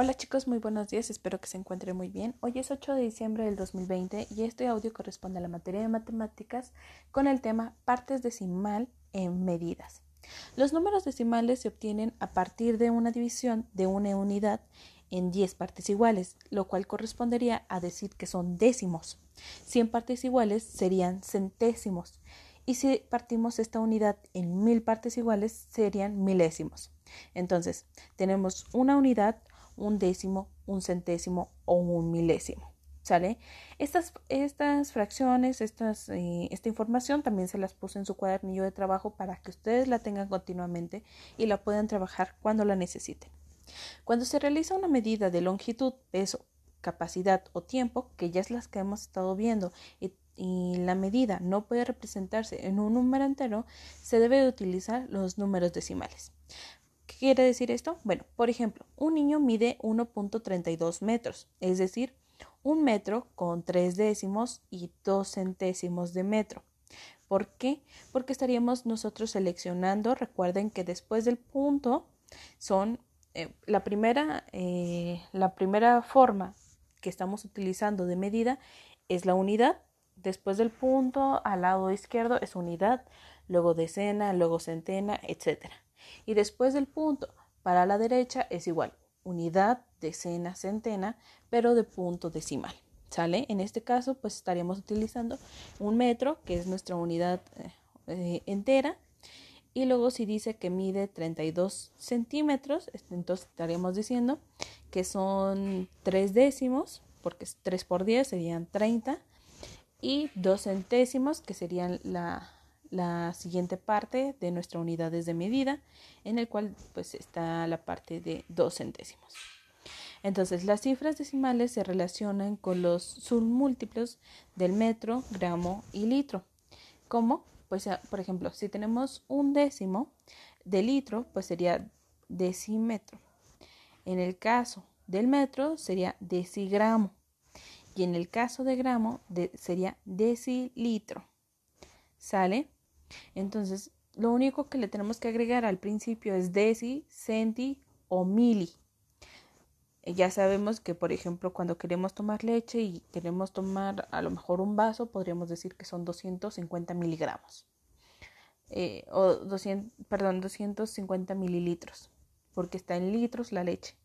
Hola chicos, muy buenos días, espero que se encuentren muy bien. Hoy es 8 de diciembre del 2020 y este audio corresponde a la materia de matemáticas con el tema partes decimal en medidas. Los números decimales se obtienen a partir de una división de una unidad en 10 partes iguales, lo cual correspondería a decir que son décimos. 100 partes iguales serían centésimos y si partimos esta unidad en mil partes iguales serían milésimos. Entonces, tenemos una unidad, un décimo, un centésimo o un milésimo. ¿Sale? Estas, estas fracciones, eh, esta información también se las puse en su cuadernillo de trabajo para que ustedes la tengan continuamente y la puedan trabajar cuando la necesiten. Cuando se realiza una medida de longitud, peso, capacidad o tiempo, que ya es las que hemos estado viendo, y, la medida no puede representarse en un número entero, se debe de utilizar los números decimales. ¿Qué quiere decir esto? Bueno, por ejemplo, un niño mide 1.32 metros, es decir, un metro con tres décimos y dos centésimos de metro. ¿Por qué? Porque estaríamos nosotros seleccionando, recuerden que después del punto son eh, la, primera, eh, la primera forma que estamos utilizando de medida es la unidad. Después del punto al lado izquierdo es unidad, luego decena, luego centena, etcétera. Y después del punto para la derecha es igual, unidad, decena, centena, pero de punto decimal. ¿Sale? En este caso, pues estaríamos utilizando un metro, que es nuestra unidad eh, entera. Y luego si dice que mide 32 centímetros, entonces estaríamos diciendo que son 3 décimos, porque 3 por 10 serían 30, y 2 centésimos, que serían la, la siguiente parte de nuestra unidades de medida, en el cual pues está la parte de dos centésimos. Entonces, las cifras decimales se relacionan con los submúltiplos del metro, gramo y litro. ¿Cómo? Pues, por ejemplo, si tenemos un décimo de litro, pues sería decímetro. En el caso del metro sería decigramo. Y en el caso de gramo sería decilitro. ¿Sale? Entonces, lo único que le tenemos que agregar al principio es deci, centi o mili. Eh, ya sabemos que, por ejemplo, cuando queremos tomar leche y queremos tomar a lo mejor un vaso, podríamos decir que son 250 miligramos. Eh, o 200, perdón, 250 mililitros, porque está en litros la leche.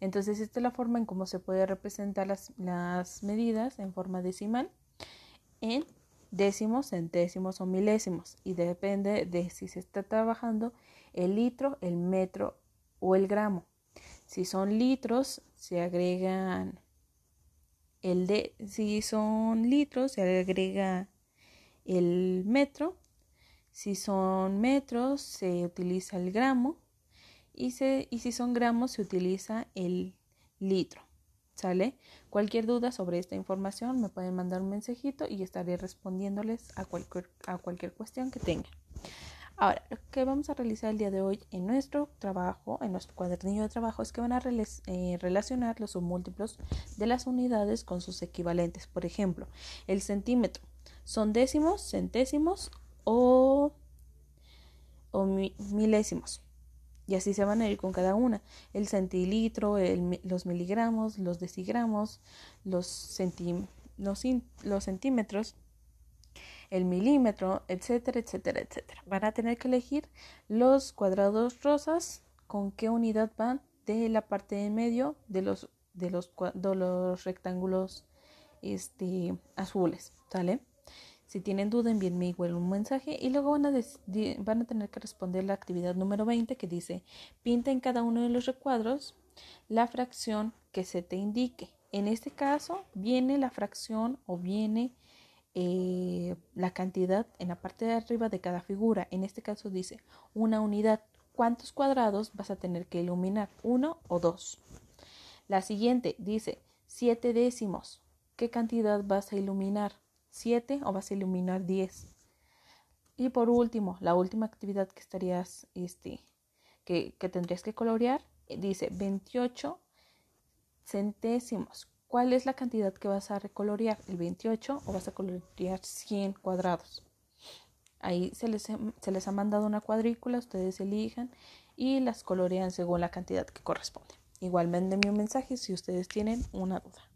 Entonces, esta es la forma en cómo se puede representar las, las medidas en forma decimal en décimos, centésimos o milésimos y depende de si se está trabajando el litro, el metro o el gramo. Si son litros, se agregan el de, si son litros, se agrega el metro. Si son metros, se utiliza el gramo. Y, se, y si son gramos, se utiliza el litro. ¿Sale? Cualquier duda sobre esta información me pueden mandar un mensajito y estaré respondiéndoles a cualquier, a cualquier cuestión que tengan. Ahora, lo que vamos a realizar el día de hoy en nuestro trabajo, en nuestro cuadernillo de trabajo, es que van a eh, relacionar los submúltiplos de las unidades con sus equivalentes. Por ejemplo, el centímetro son décimos, centésimos o, o milésimos. Y así se van a ir con cada una. El centilitro, los miligramos, los decigramos, los, los, centímetros, el milímetro, etcétera, etcétera, etcétera. Van a tener que elegir los cuadrados rosas con qué unidad van de la parte de medio de los, de los, de los rectángulos este, azules. ¿Sale? Si tienen duda, envíenme igual un mensaje y luego van a, van a tener que responder la actividad número 20 que dice pinta en cada uno de los recuadros la fracción que se te indique. En este caso viene la fracción o viene eh, la cantidad en la parte de arriba de cada figura. En este caso dice una unidad. ¿Cuántos cuadrados vas a tener que iluminar? ¿Uno o dos? La siguiente dice siete décimos. ¿Qué cantidad vas a iluminar? 7 o vas a iluminar 10. Y por último, la última actividad que estarías, este, que, que tendrías que colorear, eh, dice 28 centésimos. ¿Cuál es la cantidad que vas a recolorear? ¿El 28 o vas a colorear 100 cuadrados? Ahí se les, se les ha mandado una cuadrícula, ustedes elijan y las colorean según la cantidad que corresponde. Igual mándenme un mensaje si ustedes tienen una duda.